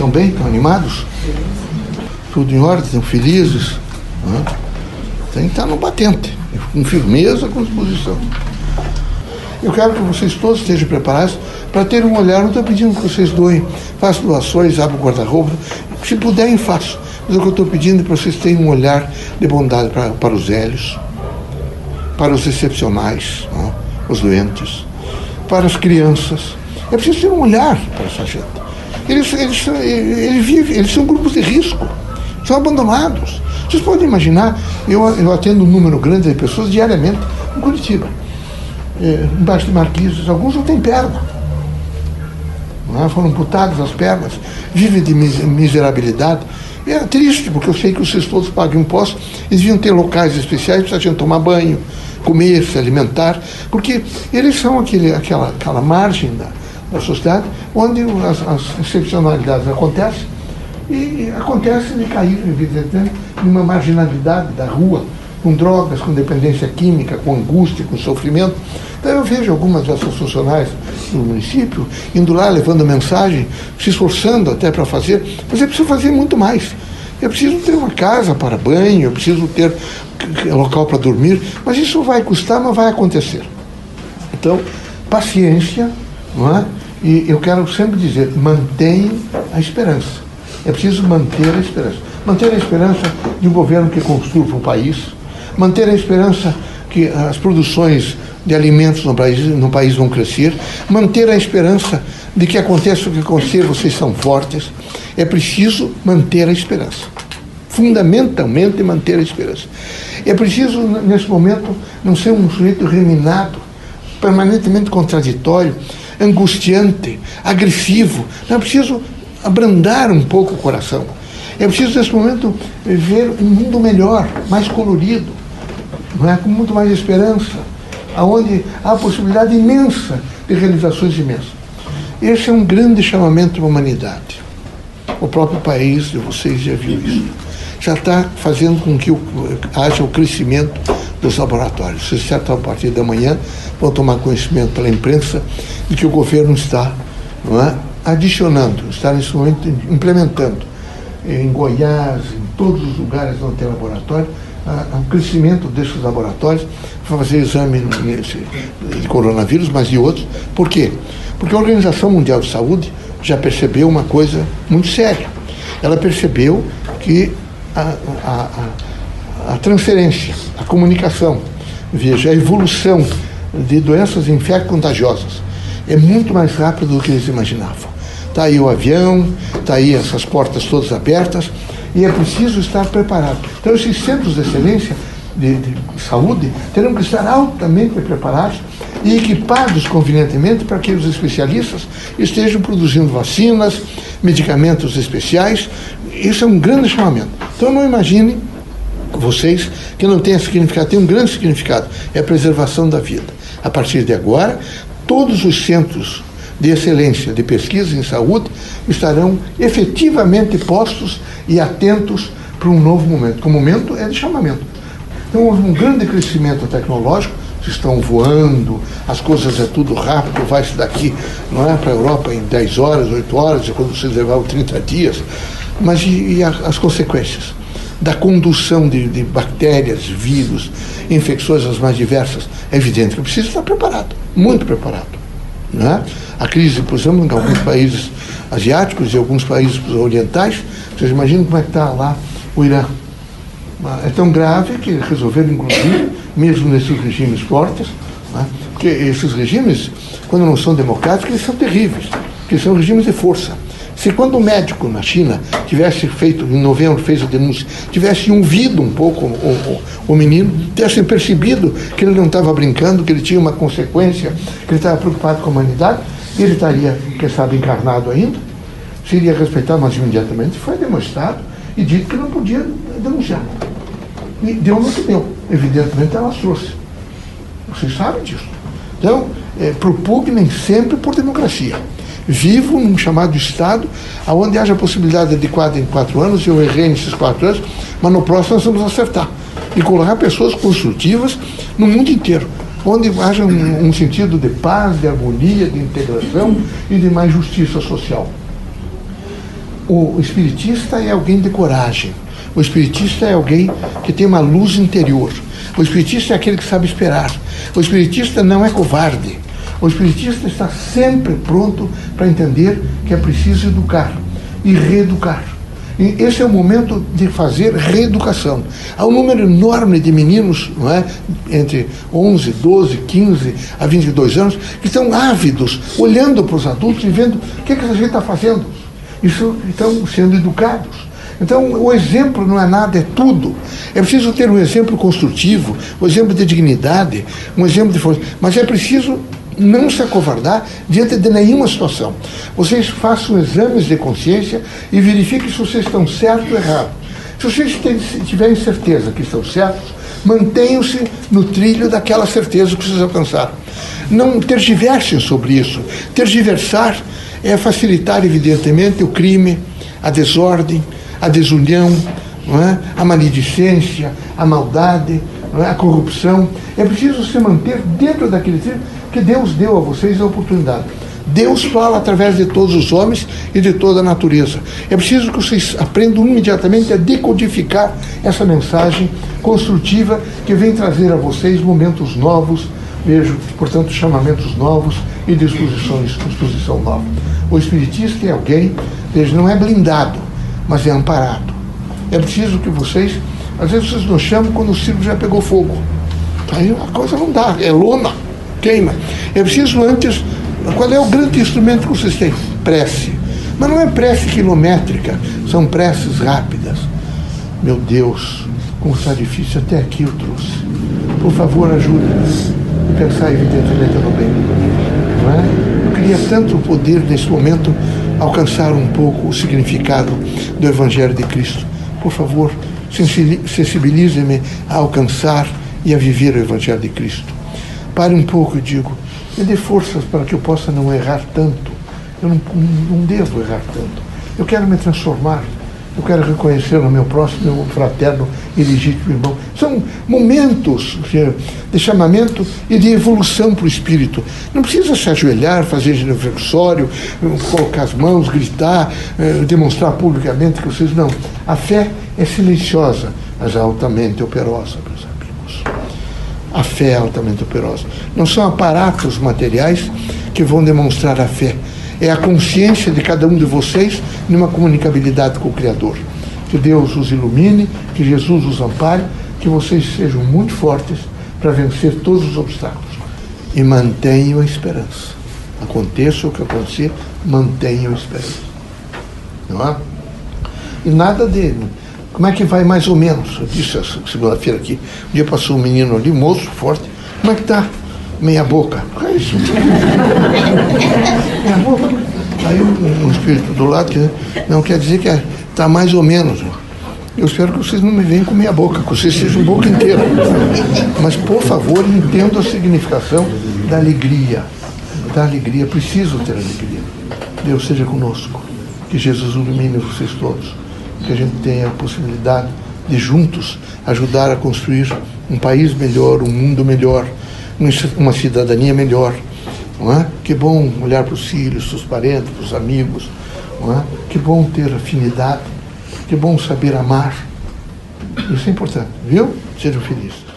Estão bem? Estão animados? Tudo em ordem? Estão felizes? Né? Tem que estar no batente, com firmeza, com disposição. Eu quero que vocês todos estejam preparados para ter um olhar. Não estou pedindo que vocês doem, façam doações, abram o guarda-roupa. Se puderem, façam. Mas o que eu estou pedindo é que vocês tenham um olhar de bondade para, para os velhos, para os excepcionais, né? os doentes, para as crianças. É preciso ter um olhar para essa gente. Eles, eles, eles, vivem, eles são grupos de risco, são abandonados. Vocês podem imaginar, eu, eu atendo um número grande de pessoas diariamente em Curitiba. É, embaixo de marquises, alguns não têm perna. Não é? Foram amputados as pernas, vivem de miserabilidade. É triste, porque eu sei que vocês todos pagam impostos, eles deviam ter locais especiais gente tomar banho, comer, se alimentar, porque eles são aquele, aquela, aquela margem da, da sociedade onde as, as excepcionalidades acontecem e acontece de cair, evidentemente, numa marginalidade da rua, com drogas, com dependência química, com angústia, com sofrimento. Então eu vejo algumas dessas funcionárias no município indo lá, levando mensagem, se esforçando até para fazer, mas é preciso fazer muito mais. Eu preciso ter uma casa para banho, eu preciso ter local para dormir, mas isso vai custar, mas vai acontecer. Então, paciência, não é? E eu quero sempre dizer, mantenha a esperança. É preciso manter a esperança. Manter a esperança de um governo que construa o país, manter a esperança que as produções de alimentos no país, no país vão crescer, manter a esperança de que aconteça o que acontecer, vocês são fortes. É preciso manter a esperança. Fundamentalmente manter a esperança. É preciso, nesse momento, não ser um sujeito reminado, permanentemente contraditório, angustiante, agressivo. Não é preciso abrandar um pouco o coração. É preciso, nesse momento, ver um mundo melhor, mais colorido, não é? com muito mais esperança, aonde há a possibilidade imensa de realizações imensas. Esse é um grande chamamento para a humanidade. O próprio país de vocês já viu isso. Já está fazendo com que haja o crescimento dos laboratórios. Vocês, certo, a partir da manhã, vão tomar conhecimento pela imprensa de que o governo está não é, adicionando, está nesse momento implementando em Goiás, em todos os lugares onde tem laboratório, o crescimento desses laboratórios, para fazer exame de coronavírus, mas de outros. Por quê? Porque a Organização Mundial de Saúde já percebeu uma coisa muito séria. Ela percebeu que a, a, a, a transferência, a comunicação, veja, a evolução de doenças infecto-contagiosas é muito mais rápido do que eles imaginavam. Está aí o avião, está aí essas portas todas abertas e é preciso estar preparado. Então, esses centros de excelência de, de saúde terão que estar altamente preparados e equipados convenientemente para que os especialistas estejam produzindo vacinas, medicamentos especiais. Isso é um grande chamamento. Então, não imagine vocês que não tem significado, tem um grande significado, é a preservação da vida. A partir de agora, todos os centros de excelência de pesquisa em saúde estarão efetivamente postos e atentos para um novo momento, que o momento é de chamamento. Então houve um grande crescimento tecnológico, estão voando, as coisas é tudo rápido, vai-se daqui, não é, para a Europa em 10 horas, 8 horas, e quando vocês levavam 30 dias. Mas e, e as consequências? Da condução de, de, bactérias, vírus, infecções as mais diversas, é evidente que precisa estar preparado, muito preparado. Né? A crise, por exemplo, em alguns países asiáticos e alguns países orientais, vocês imaginam como é que está lá o Irã. É tão grave que resolveram, inclusive, mesmo nesses regimes fortes, né? porque esses regimes, quando não são democráticos, eles são terríveis, porque são regimes de força. Se quando o médico na China tivesse feito, em novembro fez a denúncia, tivesse ouvido um pouco o, o, o menino, tivesse percebido que ele não estava brincando, que ele tinha uma consequência, que ele estava preocupado com a humanidade, ele estaria, quem sabe, encarnado ainda, seria respeitado, mas imediatamente foi demonstrado e dito que não podia denunciar. E deu no que deu. Evidentemente ela trouxe. Vocês sabem disso. Então, é, propugnem sempre por democracia vivo num chamado Estado, onde haja a possibilidade de quatro em quatro anos, eu errei nesses quatro anos, mas no próximo nós vamos acertar. E colocar pessoas construtivas no mundo inteiro, onde haja um, um sentido de paz, de harmonia, de integração e de mais justiça social. o espiritista é alguém de coragem. O espiritista é alguém que tem uma luz interior. O espiritista é aquele que sabe esperar. O espiritista não é covarde. O espiritista está sempre pronto para entender que é preciso educar e reeducar. E esse é o momento de fazer reeducação. Há um número enorme de meninos, não é? entre 11, 12, 15 a 22 anos, que estão ávidos, olhando para os adultos e vendo o que, é que essa gente está fazendo. Isso estão sendo educados. Então, o exemplo não é nada, é tudo. É preciso ter um exemplo construtivo, um exemplo de dignidade, um exemplo de força. Mas é preciso não se acovardar diante de nenhuma situação. Vocês façam exames de consciência e verifiquem se vocês estão certos ou errados. Se vocês tiverem certeza que estão certos, mantenham-se no trilho daquela certeza que vocês alcançaram. Não tergiversem sobre isso. Tergiversar é facilitar, evidentemente, o crime, a desordem, a desunião, é? a maledicência, a maldade? A corrupção. É preciso se manter dentro daquele trilho que Deus deu a vocês a oportunidade. Deus fala através de todos os homens e de toda a natureza. É preciso que vocês aprendam imediatamente a decodificar essa mensagem construtiva que vem trazer a vocês momentos novos, vejo, portanto, chamamentos novos e disposições, disposição nova. O espiritista é alguém, veja, não é blindado, mas é amparado. É preciso que vocês, às vezes vocês nos chamam quando o circo já pegou fogo. Aí a coisa não dá, é lona, queima. É preciso antes, qual é o grande instrumento que vocês têm? Prece. Mas não é prece quilométrica, são preces rápidas. Meu Deus, como está difícil, até aqui eu trouxe. Por favor, ajude-nos pensar evidentemente no bem. Não é? Eu queria tanto poder, nesse momento, alcançar um pouco o significado do Evangelho de Cristo. Por favor, sensibilize-me a alcançar e a viver o Evangelho de Cristo. Pare um pouco e digo, me dê forças para que eu possa não errar tanto. Eu não, não devo errar tanto. Eu quero me transformar eu quero reconhecer no meu próximo, meu fraterno e legítimo irmão. São momentos de chamamento e de evolução para o espírito. Não precisa se ajoelhar, fazer reflexório, colocar as mãos, gritar, eh, demonstrar publicamente que vocês. Não. A fé é silenciosa, mas altamente operosa, meus amigos. A fé é altamente operosa. Não são aparatos materiais que vão demonstrar a fé é a consciência de cada um de vocês numa comunicabilidade com o Criador. Que Deus os ilumine, que Jesus os ampare, que vocês sejam muito fortes para vencer todos os obstáculos. E mantenham a esperança. Aconteça o que acontecer, mantenham a esperança. Não é? E nada de. Como é que vai mais ou menos? Eu disse segunda-feira aqui. Um dia passou um menino ali, moço, forte. Como é que está? Meia boca. É isso? meia boca. Aí um, espírito do lado que não quer dizer que está é, mais ou menos. Eu espero que vocês não me venham com meia boca, que vocês sejam boca inteira. Mas, por favor, entendam a significação da alegria. Da alegria, preciso ter alegria. Deus seja conosco. Que Jesus ilumine vocês todos. Que a gente tenha a possibilidade de juntos ajudar a construir um país melhor, um mundo melhor uma cidadania melhor. Não é? Que bom olhar para os filhos, para os parentes, para os amigos. Não é? Que bom ter afinidade. Que bom saber amar. Isso é importante, viu? Sejam felizes.